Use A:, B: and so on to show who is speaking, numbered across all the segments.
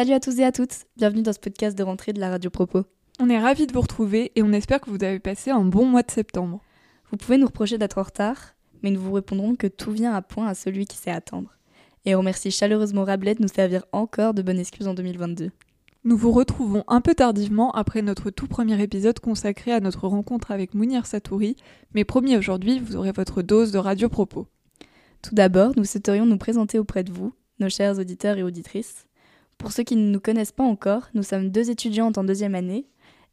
A: Salut à tous et à toutes, bienvenue dans ce podcast de rentrée de la Radio Propos.
B: On est ravis de vous retrouver et on espère que vous avez passé un bon mois de septembre.
A: Vous pouvez nous reprocher d'être en retard, mais nous vous répondrons que tout vient à point à celui qui sait attendre. Et on remercie chaleureusement Rabelais de nous servir encore de bonne excuse en 2022.
B: Nous vous retrouvons un peu tardivement après notre tout premier épisode consacré à notre rencontre avec Mounir Satouri, mais promis aujourd'hui, vous aurez votre dose de radio propos.
A: Tout d'abord, nous souhaiterions nous présenter auprès de vous, nos chers auditeurs et auditrices. Pour ceux qui ne nous connaissent pas encore, nous sommes deux étudiantes en deuxième année,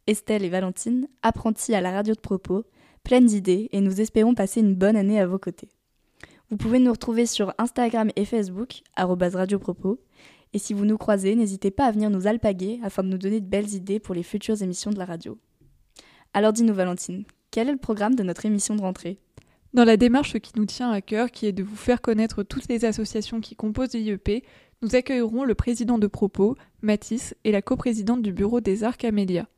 A: Estelle et Valentine, apprenties à la radio de propos, pleines d'idées, et nous espérons passer une bonne année à vos côtés. Vous pouvez nous retrouver sur Instagram et Facebook, radiopropos, et si vous nous croisez, n'hésitez pas à venir nous alpaguer afin de nous donner de belles idées pour les futures émissions de la radio. Alors dis-nous Valentine, quel est le programme de notre émission de rentrée?
B: Dans la démarche qui nous tient à cœur, qui est de vous faire connaître toutes les associations qui composent l'IEP, nous accueillerons le président de Propos, Mathis, et la coprésidente du bureau des arts, Camélia.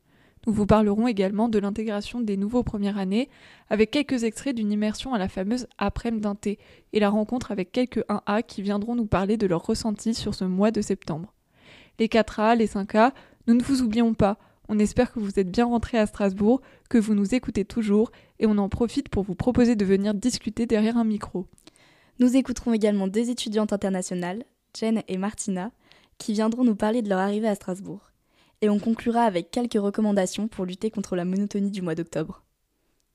B: Nous vous parlerons également de l'intégration des nouveaux premières années, avec quelques extraits d'une immersion à la fameuse après-midi d'un thé, et la rencontre avec quelques 1A qui viendront nous parler de leurs ressentis sur ce mois de septembre. Les 4A, les 5A, nous ne vous oublions pas. On espère que vous êtes bien rentrés à Strasbourg, que vous nous écoutez toujours, et on en profite pour vous proposer de venir discuter derrière un micro.
A: Nous écouterons également deux étudiantes internationales, Jen et Martina, qui viendront nous parler de leur arrivée à Strasbourg. Et on conclura avec quelques recommandations pour lutter contre la monotonie du mois d'octobre.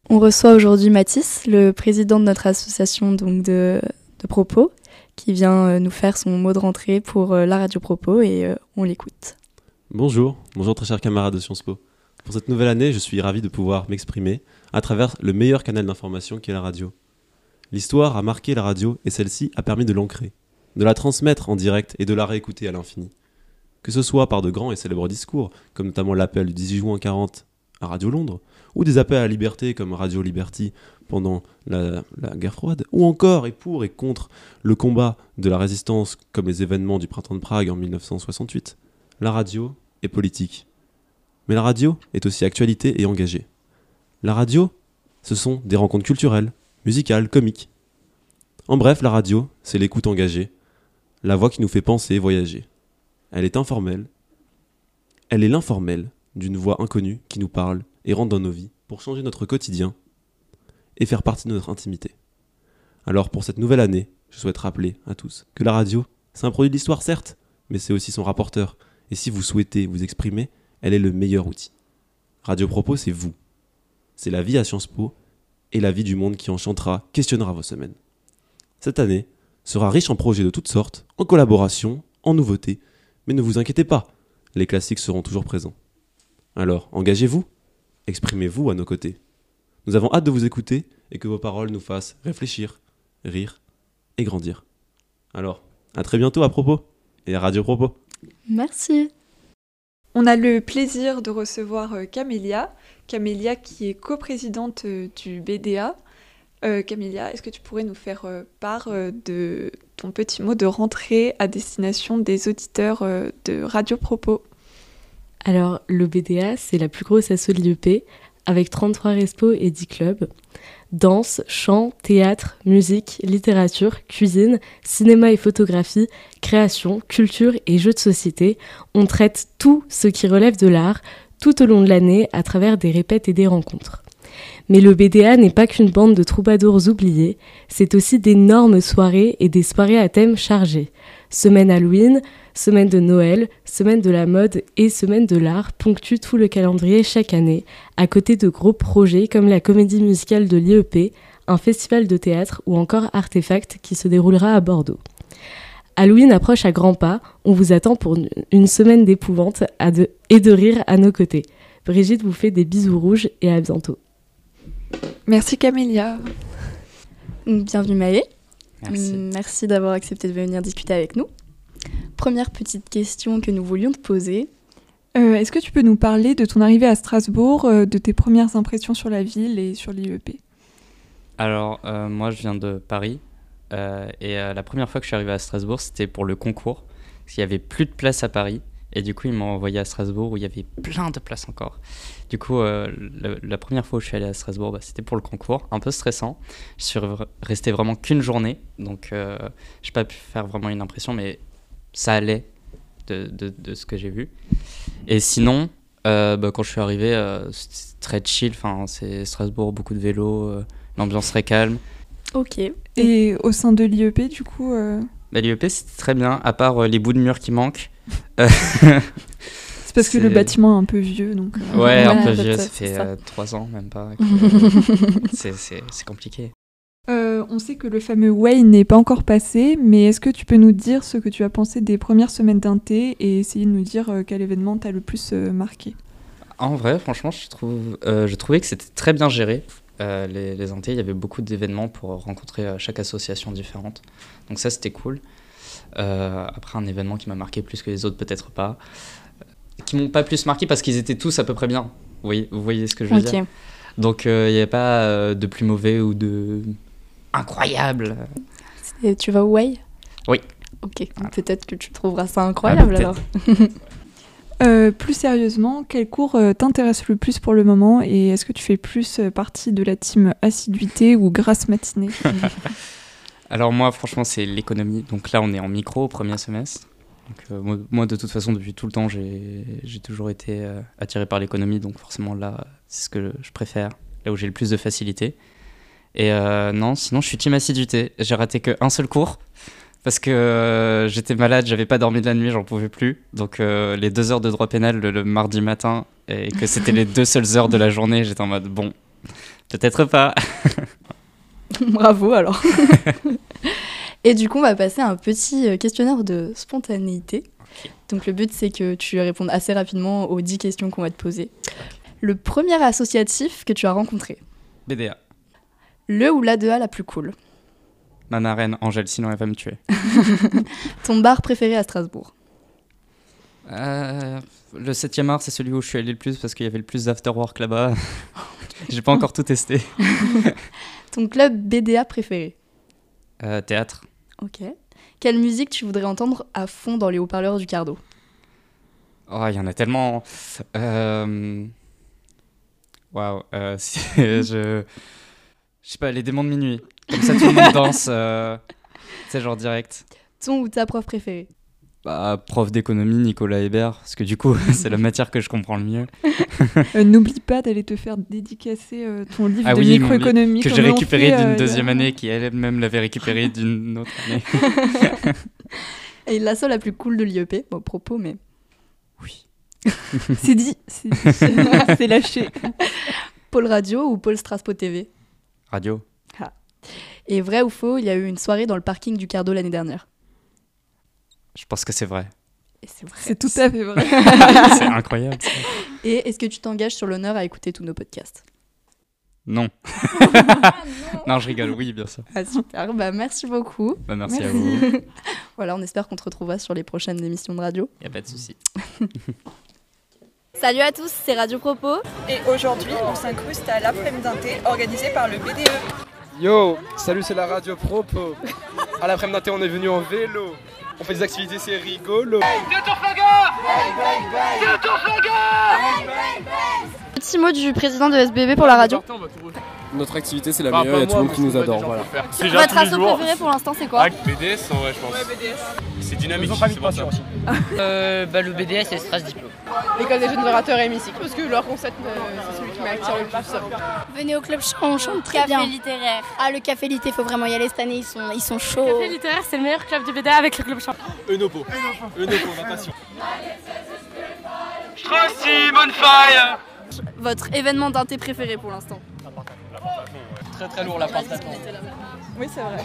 A: On reçoit aujourd'hui Mathis, le président de notre association donc de, de Propos, qui vient euh, nous faire son mot de rentrée pour euh, la radio Propos et euh, on l'écoute.
C: Bonjour, bonjour très chers camarades de Sciences Po. Pour cette nouvelle année, je suis ravi de pouvoir m'exprimer à travers le meilleur canal d'information qui est la radio. L'histoire a marqué la radio et celle-ci a permis de l'ancrer de la transmettre en direct et de la réécouter à l'infini. Que ce soit par de grands et célèbres discours, comme notamment l'appel du 18 juin 40 à Radio Londres, ou des appels à la liberté comme Radio Liberty pendant la, la, guerre froide, ou encore et pour et contre le combat de la résistance comme les événements du printemps de Prague en 1968, la radio est politique. Mais la radio est aussi actualité et engagée. La radio, ce sont des rencontres culturelles, musicales, comiques. En bref, la radio, c'est l'écoute engagée, la voix qui nous fait penser et voyager. Elle est informelle. Elle est l'informelle d'une voix inconnue qui nous parle et rentre dans nos vies pour changer notre quotidien et faire partie de notre intimité. Alors pour cette nouvelle année, je souhaite rappeler à tous que la radio, c'est un produit de l'histoire certes, mais c'est aussi son rapporteur. Et si vous souhaitez vous exprimer, elle est le meilleur outil. Radio Propos, c'est vous. C'est la vie à Sciences Po et la vie du monde qui enchantera, questionnera vos semaines. Cette année, sera riche en projets de toutes sortes, en collaboration, en nouveautés, mais ne vous inquiétez pas, les classiques seront toujours présents. Alors, engagez-vous, exprimez-vous à nos côtés. Nous avons hâte de vous écouter et que vos paroles nous fassent réfléchir, rire et grandir. Alors, à très bientôt à propos et à Radio Propos.
A: Merci.
B: On a le plaisir de recevoir euh, Camélia, Camélia qui est coprésidente euh, du BDA, euh, Camélia, est-ce que tu pourrais nous faire euh, part euh, de ton petit mot de rentrée à destination des auditeurs euh, de Radio Propos?
D: Alors, le BDA, c'est la plus grosse asso de l'IEP, avec 33 respos et 10 clubs. Danse, chant, théâtre, musique, littérature, cuisine, cinéma et photographie, création, culture et jeux de société. On traite tout ce qui relève de l'art tout au long de l'année à travers des répètes et des rencontres. Mais le BDA n'est pas qu'une bande de troubadours oubliés, c'est aussi d'énormes soirées et des soirées à thème chargés. Semaine Halloween, semaine de Noël, semaine de la mode et semaine de l'art ponctuent tout le calendrier chaque année, à côté de gros projets comme la comédie musicale de l'IEP, un festival de théâtre ou encore Artefact qui se déroulera à Bordeaux. Halloween approche à grands pas, on vous attend pour une semaine d'épouvante et de rire à nos côtés. Brigitte vous fait des bisous rouges et à bientôt.
B: Merci Camélia.
A: Bienvenue Maë.
E: Merci.
A: Merci d'avoir accepté de venir discuter avec nous. Première petite question que nous voulions te poser.
B: Euh, Est-ce que tu peux nous parler de ton arrivée à Strasbourg, euh, de tes premières impressions sur la ville et sur l'IEP
E: Alors, euh, moi, je viens de Paris. euh, et euh, la première fois que je suis arrivé à Strasbourg, c'était pour le concours. Parce qu'il n'y avait plus de place à Paris. Et du coup, ils m'ont envoyé à Strasbourg où il y avait plein de places encore. Du coup, euh, le- la première fois où je suis allé à Strasbourg, bah, c'était pour le concours. Un peu stressant. Je suis re- resté vraiment qu'une journée. Donc, euh, je n'ai pas pu faire vraiment une impression, mais ça allait. de, de, de ce que j'ai vu. Et sinon, euh, bah, quand je suis arrivé, euh, c'était très chill. Enfin, c'est Strasbourg, beaucoup de vélo, euh, l'ambiance très calme.
A: Ok.
B: Et au sein de l'IEP, du coup, euh,
E: Bah, L'IEP, c'était très bien, à part euh, les bouts de mur qui manquent.
B: C'est parce que le bâtiment est un peu vieux, donc. euh,
E: Ouais, un peu vieux,
A: ça,
E: fait euh, trois ans, même pas. c'est- compliqué.
B: Euh, on sait que le fameux Wayne n'est pas encore passé, mais est-ce que tu peux nous dire ce que tu as pensé des premières semaines d'un thé et essayer de nous dire quel événement t'a le plus marqué?
E: En vrai, franchement, je, trouve, euh, je trouvais que c'était très bien géré. Euh, les, les Intés, il y avait beaucoup d'événements pour rencontrer chaque association différente. Donc ça, c'était cool. Euh, après, un événement qui m'a marqué plus que les autres, peut-être pas. Qui m'ont pas plus marqué parce qu'ils étaient tous à peu près bien. Vous voyez, vous voyez ce que je veux dire?
A: Ok.
E: Donc euh, il n'y avait pas euh, de plus mauvais ou de incroyable.
A: Et tu vas au Way
E: Oui.
A: Ok. Peut-être que tu trouveras ça incroyable
E: Ah,
A: alors.
B: Euh, plus sérieusement, quel cours t'intéresse le plus pour le moment et est-ce que tu fais plus partie de la team assiduité ou grasse matinée?
E: Alors moi, franchement, c'est l'économie. Donc là, on est en micro au premier semestre. Donc, euh, moi, moi, de toute façon, depuis tout le temps, j'ai toujours été euh, attiré par l'économie. Donc forcément, là, c'est ce que je préfère. Là où j'ai le plus de facilité. Et euh, non, sinon, je suis team assiduité. J'ai raté qu'un seul cours. Parce que j'étais malade, j'avais pas dormi de la nuit, j'en pouvais plus. Donc les deux heures de droit pénal le, le mardi matin, et que c'était les deux seules heures de la journée, j'étais en mode, bon, peut-être pas.
A: Bravo alors. Et du coup, on va passer à un petit euh, questionnaire de spontanéité. Donc le but, c'est que tu répondes assez rapidement aux 10 questions qu'on va te poser. Le premier associatif que tu as rencontré?
E: BDA.
A: Le ou la 2A la plus cool?
E: Ma marraine, Angèle, sinon elle va me tuer.
A: Ton bar préféré à Strasbourg?
E: Euh, le 7e art, c'est celui où je suis allé le plus parce qu'il y avait le plus d'afterwork là-bas. J'ai pas encore tout testé.
A: Ton club BDA préféré.
E: Euh, théâtre.
A: Ok. Quelle musique tu voudrais entendre à fond dans les haut-parleurs du Cardo?
E: Oh, il y en a tellement. Euh, Waouh. euh, c'est- je. Je sais pas, les démons de minuit. Comme ça, tout le monde danse. euh, sais, genre direct.
A: Ton ou ta prof préférée?
E: Bah, prof d'économie, Nicolas Hébert, parce que du coup, c'est la matière que je comprends le mieux.
B: Euh, N'oublie pas d'aller te faire dédicacer euh, ton livre
E: Ah
B: de
E: oui,
B: microéconomie.
E: Que j'ai récupéré
B: euh,
E: d'une
B: a-
E: deuxième année, qui elle-même l'avait récupéré d'une autre année.
A: Et la seule la plus cool de l'IEP. Bon, propos, mais.
B: C'est dit, c'est dit. c'est lâché.
A: Pôle Radio ou Pôle Straspo TV
E: Radio.
A: Et vrai ou faux, il y a eu une soirée dans le parking du Cardo l'année dernière.
E: Je pense que c'est vrai.
A: Et c'est vrai.
B: C'est tout à fait vrai.
E: c'est incroyable. ça.
A: Et est-ce que tu t'engages sur l'honneur à écouter tous nos podcasts?
E: Non. non, je rigole, oui, bien sûr.
A: Ah super, bah merci beaucoup.
E: Bah, merci, à vous.
A: voilà, on espère qu'on te retrouvera sur les prochaines émissions de radio.
E: Y a pas de souci.
F: Salut à tous, c'est Radio Propos.
G: Et aujourd'hui, on s'incruste à l'après-midi d'un thé organisé par le. BDE.
H: Yo, salut, c'est la radio Propo. À l'après-midi d'un thé, on est venu en vélo. On fait des activités, c'est rigolo.
F: Petit mot du président de SBB pour la radio.
H: Notre activité, c'est la
I: Bah,
H: meilleure, il y a
I: pas
H: tout le monde qui nous adore. Voilà.
F: Votre asso préférée pour l'instant, c'est quoi
I: Ah, BDS, en vrai, je pense. C'est dynamique, c'est pour ça.
J: Euh, bah, le BDS et Strasbourg Diplôme.
G: L'école des jeunes orateurs et hémicycle, parce que leur concept, euh, c'est celui qui m'attire le plus.
F: Venez au club chant, on chante très
K: Café
F: bien.
K: littéraire.
F: Ah, le café litté, faut vraiment y aller cette année, ils sont, ils sont chauds.
K: Café littéraire, c'est le meilleur club du BDA avec le club champ.
H: Eunopo. Eunopo, natation.
I: Simon Fire
F: Votre événement d'un thé préféré pour l'instant
J: Très très lourd la part
G: Oui, c'est vrai.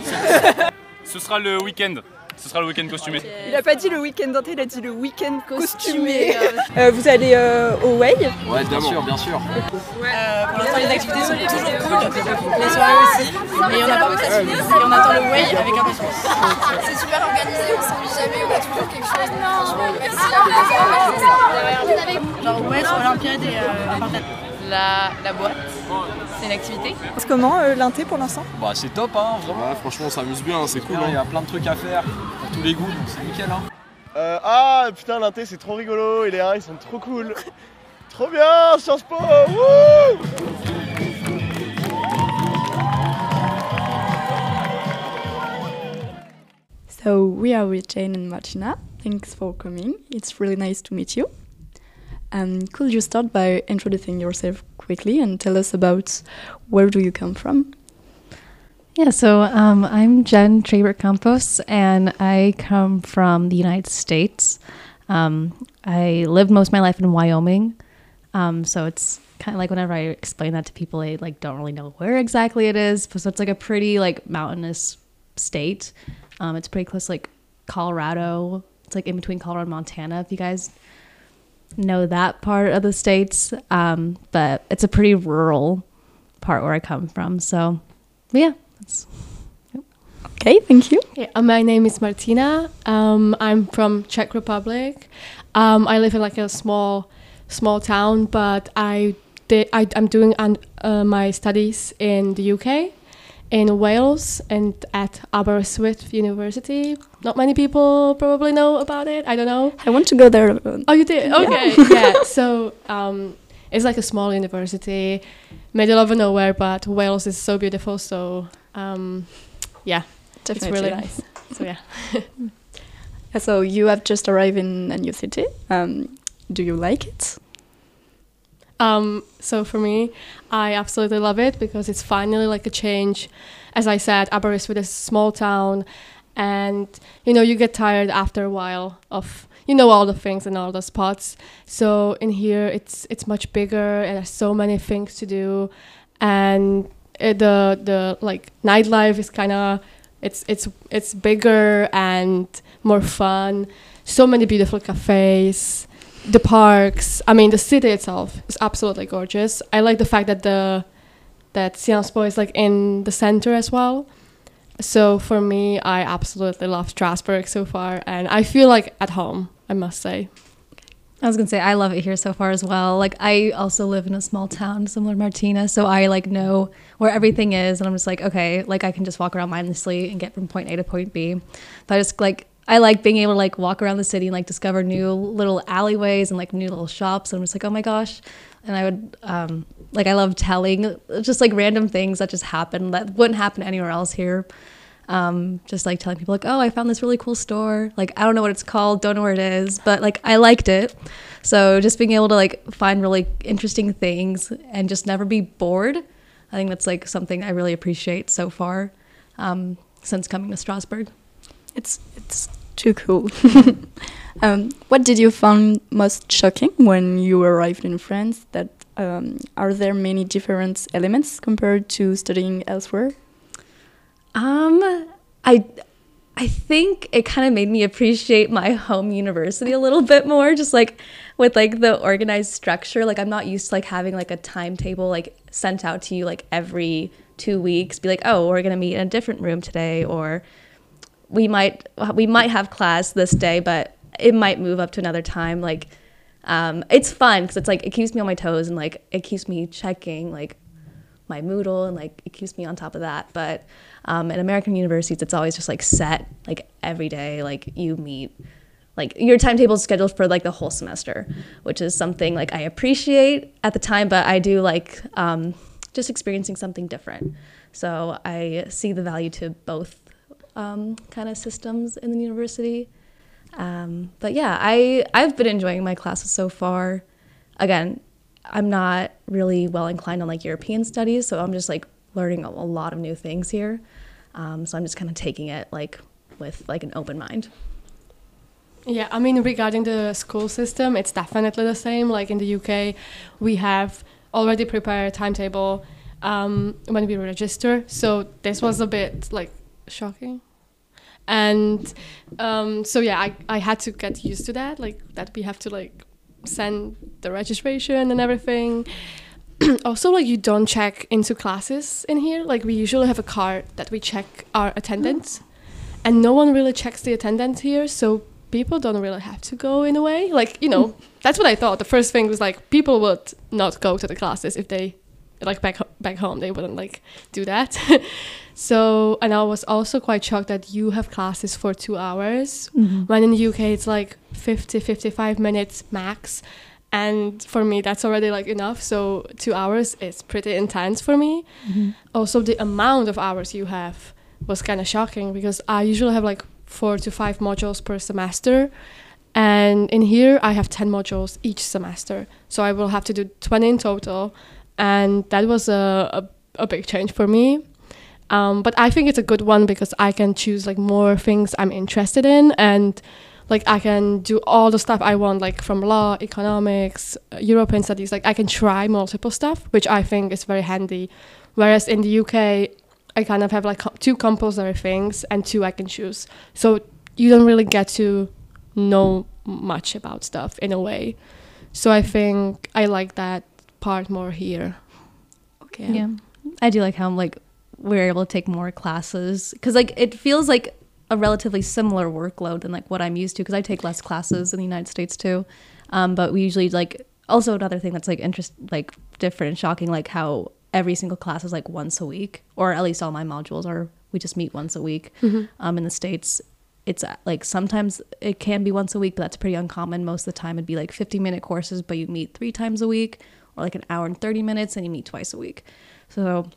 I: Ce sera le week-end. Ce sera le week-end costumé.
G: Il a pas dit le week-end d'un thé, il a dit le week-end
F: Costumé.
G: Euh, vous allez euh, au Way
H: Ouais, bien sûr, bien sûr.
G: Euh, Pour l'instant, les activités sont toujours cool, les soirées aussi. Et on a pas et on attend le Way avec impatience.
F: C'est super organisé, on s'ennuie jamais, on a toujours quelque chose. Franchement, merci.
G: Genre Way sur Olympiade et euh, Partenay.
J: La, la boîte, c'est une activité.
G: Comment euh, l'inté pour l'instant
H: Bah, c'est top, hein, vraiment. Ouais, franchement, on s'amuse bien, c'est cool. Il y a plein de trucs à faire pour tous les goûts, donc c'est nickel. Hein.
L: Euh, ah putain l'inté c'est trop rigolo et les uns ils sont trop cool. trop bien Sciences Po wouh
A: So we are with Jane and Martina. Thanks for coming. It's really nice to meet you. Um, could you start by introducing yourself quickly and tell us about where do you come from?
M: Yeah, so um, I'm Jen Traber Campos, and I come from the United States. Um, I lived most of my life in Wyoming, um, so it's kind of like whenever I explain that to people, they like don't really know where exactly it is. So it's like a pretty like mountainous state. Um, it's pretty close, like Colorado. It's like in between Colorado and Montana. If you guys know that part of the states, um, but it's a pretty rural part where I come from. So, yeah. That's,
A: yep. Okay, thank you.
N: Yeah, uh, my name is Martina. Um, I'm from Czech Republic. Um, I live in like a small, small town, but I did. I, am doing uh, my studies in the UK, in Wales, and at Aberystwyth University. Not many people probably know about it. I don't know.
A: I want to go there.
N: Oh, you did? Okay, yeah. yeah. So um, it's like a small university, middle of nowhere, but Wales is so beautiful. So um, yeah, Definitely. it's really nice. So yeah.
A: so you have just arrived in a new city. Um, do you like it?
N: Um, so for me, I absolutely love it because it's finally like a change. As I said, Aberystwyth is a small town, and you know you get tired after a while of you know all the things and all the spots. So in here, it's it's much bigger and there's so many things to do, and uh, the the like nightlife is kind of it's it's it's bigger and more fun. So many beautiful cafes, the parks. I mean, the city itself is absolutely gorgeous. I like the fact that the that Sciences Po is like in the center as well. So for me, I absolutely love Strasbourg so far, and I feel like at home. I must say.
M: I was gonna say I love it here so far as well. Like I also live in a small town similar to Martina, so I like know where everything is, and I'm just like, okay, like I can just walk around mindlessly and get from point A to point B. But I just like I like being able to like walk around the city and like discover new little alleyways and like new little shops. And I'm just like, oh my gosh. And I would um like I love telling just like random things that just happen that wouldn't happen anywhere else here. Um, just like telling people like, oh, I found this really cool store. Like I don't know what it's called, don't know where it is, but like I liked it. So just being able to like find really interesting things and just never be bored. I think that's like something I really appreciate so far um, since coming to Strasbourg.
A: It's it's too cool. um, what did you find most shocking when you arrived in France? That um, are there many different elements compared to studying elsewhere?
M: Um, I I think it kind of made me appreciate my home university a little bit more, just like with like the organized structure. Like I'm not used to like having like a timetable like sent out to you like every two weeks. Be like, oh, we're gonna meet in a different room today, or we might we might have class this day, but it might move up to another time. Like, um, it's fun because it's like it keeps me on my toes and like it keeps me checking like my Moodle and like it keeps me on top of that. But um, in American universities, it's always just like set like every day. Like you meet, like your timetable is scheduled for like the whole semester, which is something like I appreciate at the time, but I do like um, just experiencing something different. So I see the value to both um, kind of systems in the university. Um, but yeah, I I've been enjoying my classes so far. Again, I'm not really well inclined on like European studies, so I'm just like learning a, lot of new things here. Um, so I'm just kind of taking it like with like an open mind.
N: Yeah, I mean, regarding the school system, it's definitely the same. Like in the UK, we have already prepared a timetable um, when we register. So this was a bit like shocking. And um, so yeah, I, I had to get used to that, like that we have to like send the registration and everything. also, like you don't check into classes in here. Like we usually have a card that we check our attendance, and no one really checks the attendance here. So people don't really have to go in a way. Like you know, that's what I thought. The first thing was like people would not go to the classes if they like back back home they wouldn't like do that. so and I was also quite shocked that you have classes for two hours mm-hmm. when in the UK it's like 50 55 minutes max and for me that's already like enough so two hours is pretty intense for me mm-hmm. also the amount of hours you have was kind of shocking because i usually have like four to five modules per semester. And in here, I have 10 modules each semester. So I will have to do 20 in total. And that was a, a, a big change for me. Um, but I think it's a good one because I can choose like more things I'm interested in and like I can do all the stuff I want like from law, economics, uh, European studies. Like I can try multiple stuff, which I think is very handy. Whereas in the UK, I kind of have like two compulsory things and two I can choose. So you don't really get to know much about stuff in a way. So I think I like that part more here.
A: Okay.
M: Yeah. I do like how I'm like we're able to take more classes because like it feels like a relatively similar workload than like what I'm used to because I take less classes in the United States too. Um, but we usually like also another thing that's like interest like different and shocking like how every single class is like once a week or at least all my modules are we just meet once a week.
N: Mhm.
M: Um, in the states, it's uh, like sometimes it can be once a week, but that's pretty uncommon. Most of the time, it'd be like 50 minute courses, but you meet three times a week, or like an hour and 30 minutes, and you meet twice a week. So,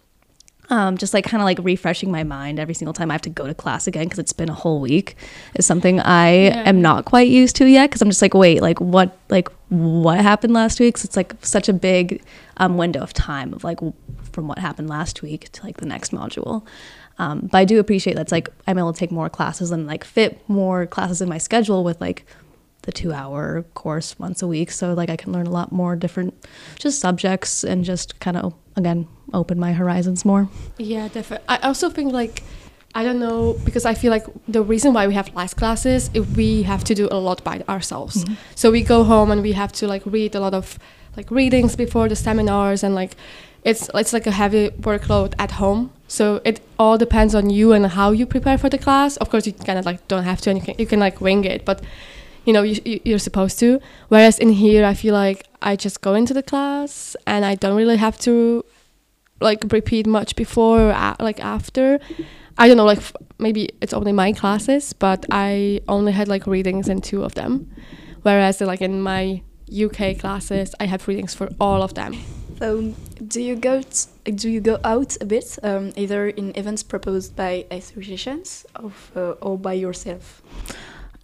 M: um, just like kind of like refreshing my mind every single time I have to go to class again because it's been a whole week is something I
N: Yeah.
M: am not quite used to yet. Because I'm just like, wait, like what, like what happened last week? So it's like such a big um, window of time of like from what happened last week to like the next module. Um, but I do appreciate that's like I'm able to take more classes and like fit more classes in my schedule with like the two hour course once a week. So like I can learn a lot more different just subjects and just kind of again open my horizons more.
N: Yeah, definitely. I also think like I don't know because I feel like the reason why we have less classes is we have to do a lot by ourselves.
M: Mhm.
N: So we go home and we have to like read a lot of like readings before the seminars and like it's it's like a heavy workload at home. So it all depends on you and how you prepare for the class. Of course, you kind of like don't have to and you can you can like wing it, but you know you, you you're supposed to. Whereas in here, I feel like I just go into the class and I don't really have to like repeat much before or a- like after. I don't know, like f- maybe it's only my classes, but I only had like readings in two of them, whereas like in my UK classes, I have readings for all of them.
A: So, do you go t- do you go out a bit, um, either in events proposed by associations of, uh, or by yourself?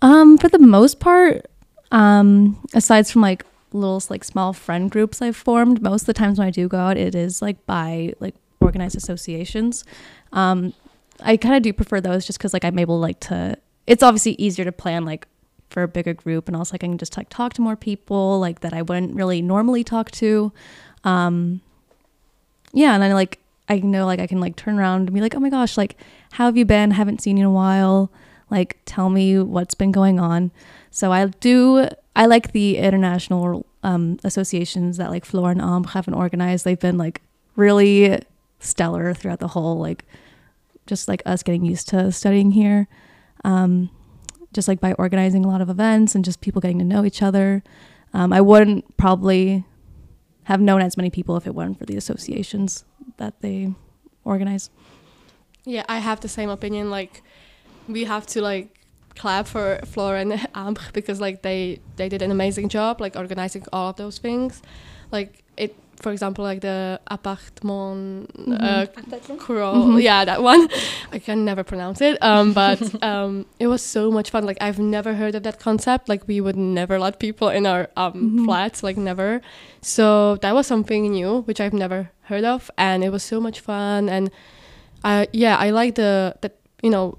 M: Um, for the most part, um, aside from like little like small friend groups I've formed, most of the times when I do go out, it is like by like organized associations. Um, I kind of do prefer those just because like I'm able like to. It's obviously easier to plan like for a bigger group, and also like I can just like talk to more people like that I wouldn't really normally talk to. Um, yeah, and I like I know like I can like turn around and be like, oh my gosh, like how have you been? Haven't seen you in a while. Like tell me what's been going on. So I do. I like the international um, associations that like Flora and Ambre haven't organized. They've been like really stellar throughout the whole like just like us getting used to studying here. Um, just like by organizing a lot of events and just people getting to know each other. Um, I wouldn't probably have known as many people if it weren't for the associations that they organize.
N: Yeah, I have the same opinion. Like, we have to like clap for Flora and Ambre because like they they did an amazing job like organizing all of those things. Like it, for example, like the appartement uh, crawl.
M: Mhm.
N: Yeah, that one. I can never pronounce it. Um, but um, it was so much fun. Like I've never heard of that concept. Like we would never let people in our um
M: Mhm.
N: flats. Like never. So that was something new, which I've never heard of, and it was so much fun. And uh, yeah, I like the that you know,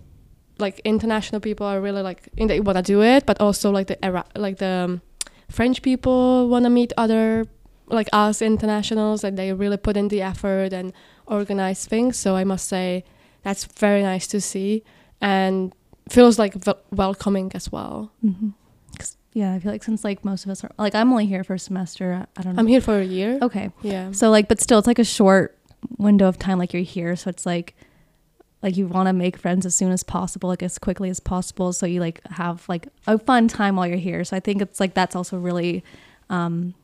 N: like international people are really like in they want to do it, but also like the era, like the um, French people want to meet other like us internationals, and they really put in the effort and organize things. So I must say that's very nice to see, and feels like wel- welcoming as well.
M: Mm-hmm. Yeah, I feel like since like most of us are like I'm only here for a semester. I don't know.
N: I'm here for a year.
M: Okay.
N: Yeah.
M: So like, but still, it's like a short window of time. Like you're here, so it's like, like you want to make friends as soon as possible, like as quickly as possible. So you like have like a fun time while you're here. So I think it's like that's also really, um,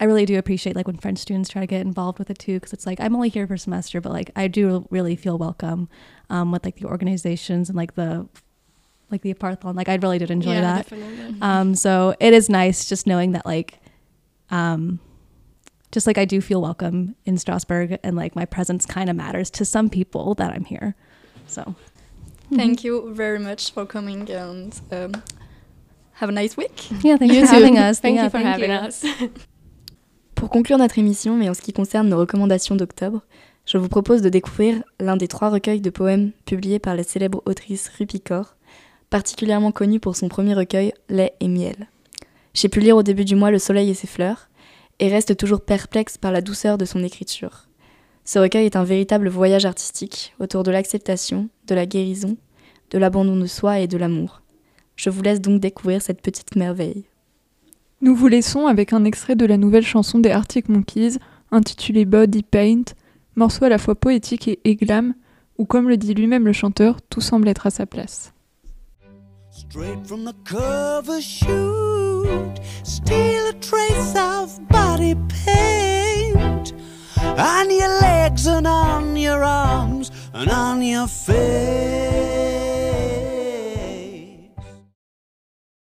M: I really do appreciate like when French students try to get involved with it too, because it's like I'm only here for a semester, but like I do really feel welcome, um, with like the organizations and like the like the apartheid like i really did enjoy
N: Yeah,
M: that
N: definitely.
M: um so it is nice just knowing that like um just like i do feel welcome in strasbourg and like my presence kind of matters to some people that i'm here so
A: Thank you very much for coming and um, have a nice week.
M: Yeah, thanks
N: You
M: for
N: too.
M: having us.
N: Thank
M: Yeah,
N: you for
M: thank
N: having
M: you.
N: us.
A: Pour conclure notre émission, mais en ce qui concerne nos recommandations d'octobre, je vous propose de découvrir l'un des trois recueils de poèmes publiés par la célèbre autrice Rupi Kaur, particulièrement connue pour son premier recueil Lait et miel. J'ai pu lire au début du mois Le soleil et ses fleurs, et reste toujours perplexe par la douceur de son écriture. Ce recueil est un véritable voyage artistique autour de l'acceptation, de la guérison, de l'abandon de soi et de l'amour. Je vous laisse donc découvrir cette petite merveille.
B: Nous vous laissons avec un extrait de la nouvelle chanson des Arctic Monkeys, intitulée Body Paint, morceau à la fois poétique et églam, où comme le dit lui-même le chanteur, tout semble être à sa place.
O: Straight from the cover shoot, steal a trace of body paint on your legs and on your arms and on your face.